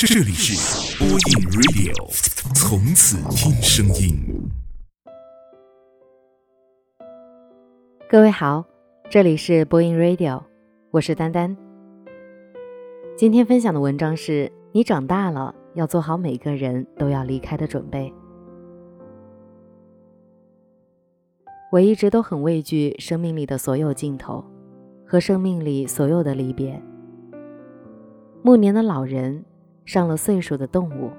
这里是播音 Radio，从此听声音。各位好，这里是播音 Radio，我是丹丹。今天分享的文章是你长大了要做好每个人都要离开的准备。我一直都很畏惧生命里的所有尽头，和生命里所有的离别。暮年的老人，上了岁数的动物，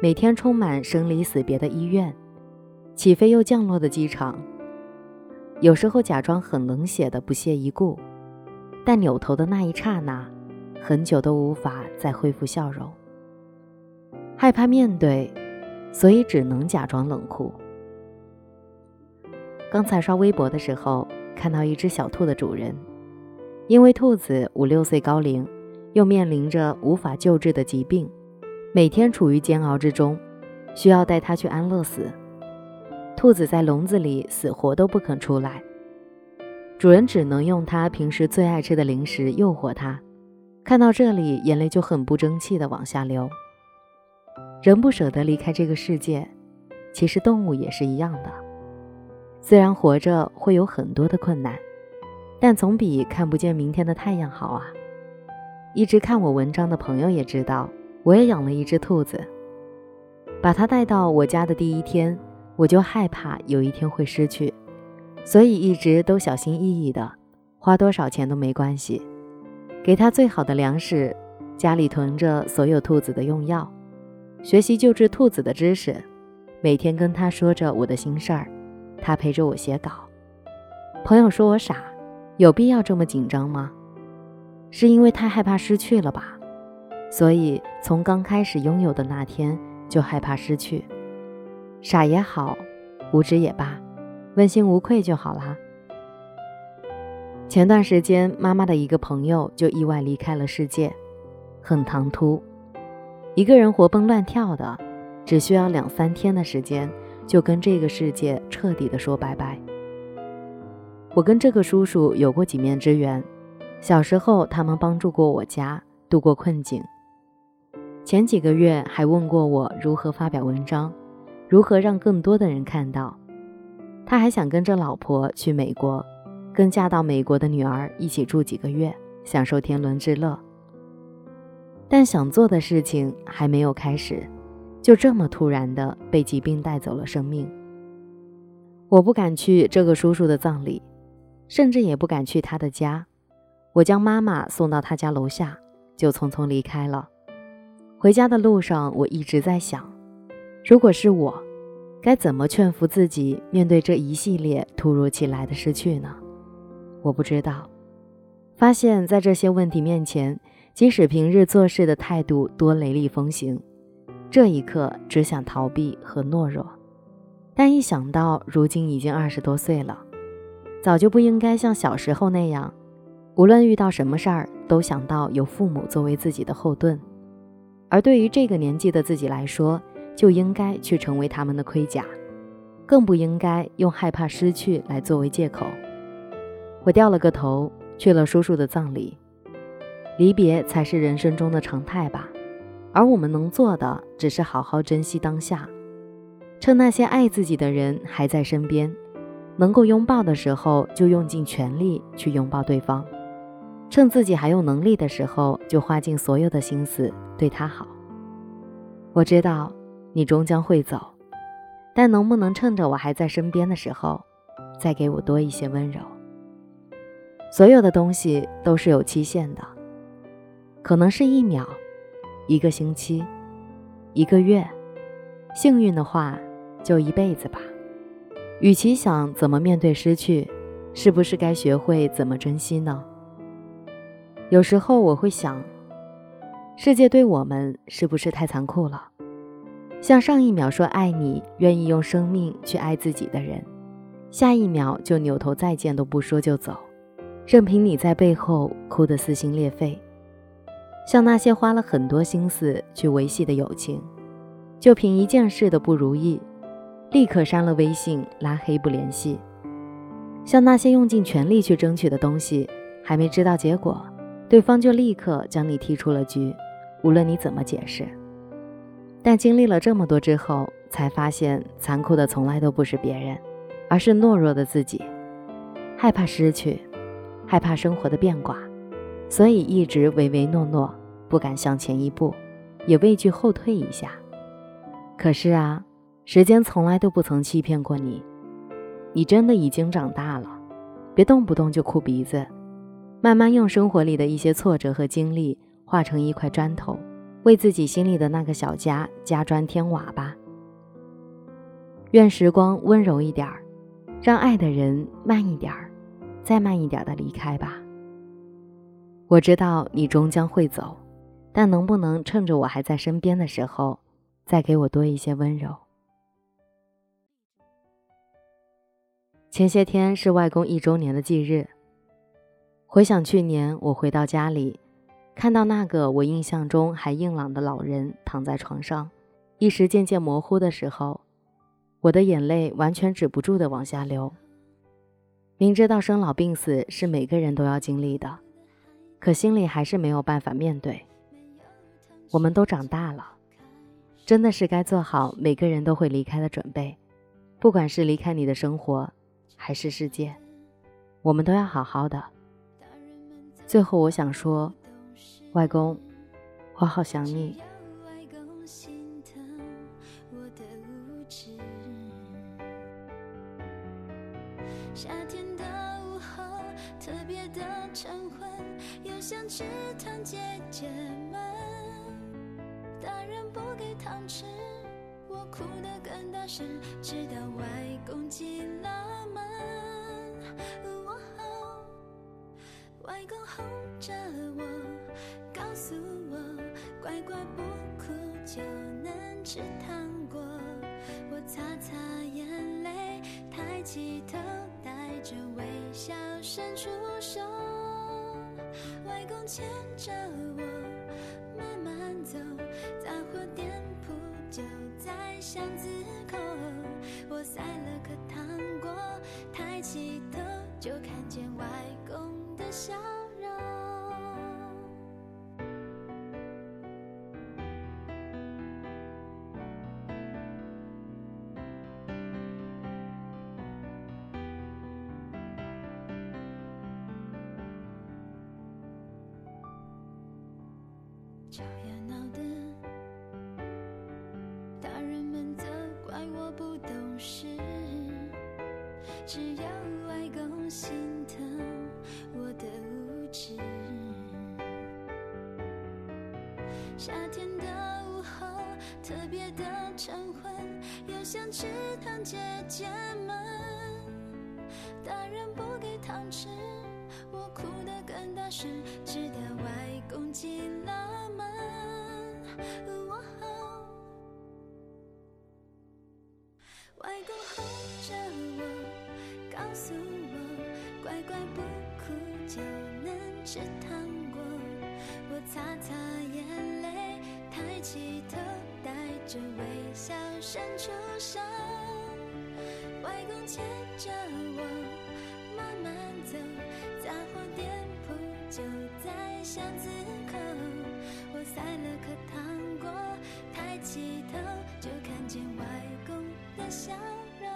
每天充满生离死别的医院，起飞又降落的机场。有时候假装很冷血的不屑一顾，但扭头的那一刹那，很久都无法再恢复笑容。害怕面对，所以只能假装冷酷。刚才刷微博的时候，看到一只小兔的主人，因为兔子五六岁高龄。又面临着无法救治的疾病，每天处于煎熬之中，需要带它去安乐死。兔子在笼子里死活都不肯出来，主人只能用它平时最爱吃的零食诱惑它。看到这里，眼泪就很不争气地往下流。人不舍得离开这个世界，其实动物也是一样的。虽然活着会有很多的困难，但总比看不见明天的太阳好啊。一直看我文章的朋友也知道，我也养了一只兔子。把它带到我家的第一天，我就害怕有一天会失去，所以一直都小心翼翼的，花多少钱都没关系，给它最好的粮食，家里囤着所有兔子的用药，学习救治兔子的知识，每天跟它说着我的心事儿，它陪着我写稿。朋友说我傻，有必要这么紧张吗？是因为太害怕失去了吧，所以从刚开始拥有的那天就害怕失去。傻也好，无知也罢，问心无愧就好啦。前段时间，妈妈的一个朋友就意外离开了世界，很唐突。一个人活蹦乱跳的，只需要两三天的时间，就跟这个世界彻底的说拜拜。我跟这个叔叔有过几面之缘。小时候，他们帮助过我家度过困境。前几个月还问过我如何发表文章，如何让更多的人看到。他还想跟着老婆去美国，跟嫁到美国的女儿一起住几个月，享受天伦之乐。但想做的事情还没有开始，就这么突然的被疾病带走了生命。我不敢去这个叔叔的葬礼，甚至也不敢去他的家。我将妈妈送到他家楼下，就匆匆离开了。回家的路上，我一直在想，如果是我，该怎么劝服自己面对这一系列突如其来的失去呢？我不知道。发现，在这些问题面前，即使平日做事的态度多雷厉风行，这一刻只想逃避和懦弱。但一想到如今已经二十多岁了，早就不应该像小时候那样。无论遇到什么事儿，都想到有父母作为自己的后盾，而对于这个年纪的自己来说，就应该去成为他们的盔甲，更不应该用害怕失去来作为借口。我掉了个头，去了叔叔的葬礼。离别才是人生中的常态吧，而我们能做的，只是好好珍惜当下，趁那些爱自己的人还在身边，能够拥抱的时候，就用尽全力去拥抱对方。趁自己还有能力的时候，就花尽所有的心思对他好。我知道你终将会走，但能不能趁着我还在身边的时候，再给我多一些温柔？所有的东西都是有期限的，可能是一秒、一个星期、一个月，幸运的话就一辈子吧。与其想怎么面对失去，是不是该学会怎么珍惜呢？有时候我会想，世界对我们是不是太残酷了？像上一秒说爱你、愿意用生命去爱自己的人，下一秒就扭头再见都不说就走，任凭你在背后哭得撕心裂肺。像那些花了很多心思去维系的友情，就凭一件事的不如意，立刻删了微信、拉黑不联系。像那些用尽全力去争取的东西，还没知道结果。对方就立刻将你踢出了局，无论你怎么解释。但经历了这么多之后，才发现残酷的从来都不是别人，而是懦弱的自己，害怕失去，害怕生活的变卦，所以一直唯唯诺诺，不敢向前一步，也畏惧后退一下。可是啊，时间从来都不曾欺骗过你，你真的已经长大了，别动不动就哭鼻子，慢慢用生活里的一些挫折和经历化成一块砖头。为自己心里的那个小家加砖添瓦吧。愿时光温柔一点儿，让爱的人慢一点儿，再慢一点的离开吧。我知道你终将会走，但能不能趁着我还在身边的时候，再给我多一些温柔？前些天是外公一周年的忌日，回想去年我回到家里。看到那个我印象中还硬朗的老人躺在床上，意识渐渐模糊的时候，我的眼泪完全止不住的往下流。明知道生老病死是每个人都要经历的，可心里还是没有办法面对。我们都长大了，真的是该做好每个人都会离开的准备，不管是离开你的生活，还是世界，我们都要好好的。最后，我想说。外公，我好想你。夏天的午后，特别的晨昏，又想吃糖姐姐们。大人不给糖吃，我哭得更大声，直到外公进外公哄着我。告诉我，乖乖不哭就能吃糖果。我擦擦眼泪，抬起头，带着微笑伸出手。外公牵着我慢慢走，杂货店铺就在巷子吵呀闹的，大人们责怪我不懂事，只有外公心疼我的无知。夏天的午后，特别的晨昏，又想吃糖，姐姐们，是糖果。我擦擦眼泪，抬起头，带着微笑伸出手。外公牵着我慢慢走，杂货店铺就在巷子口。我塞了颗糖果，抬起头就看见外公的笑容。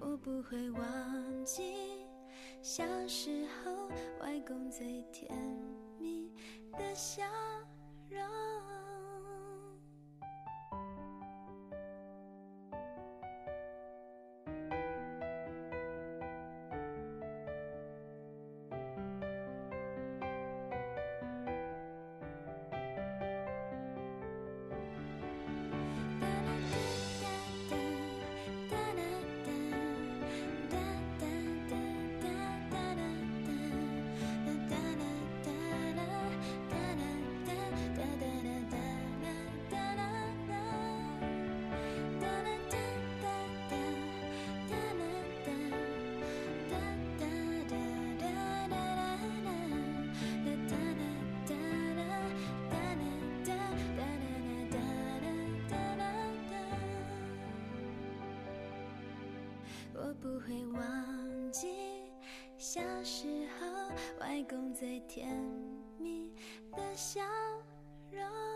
我不会忘记小时候外公最甜蜜的笑容。不会忘记小时候外公最甜蜜的笑容。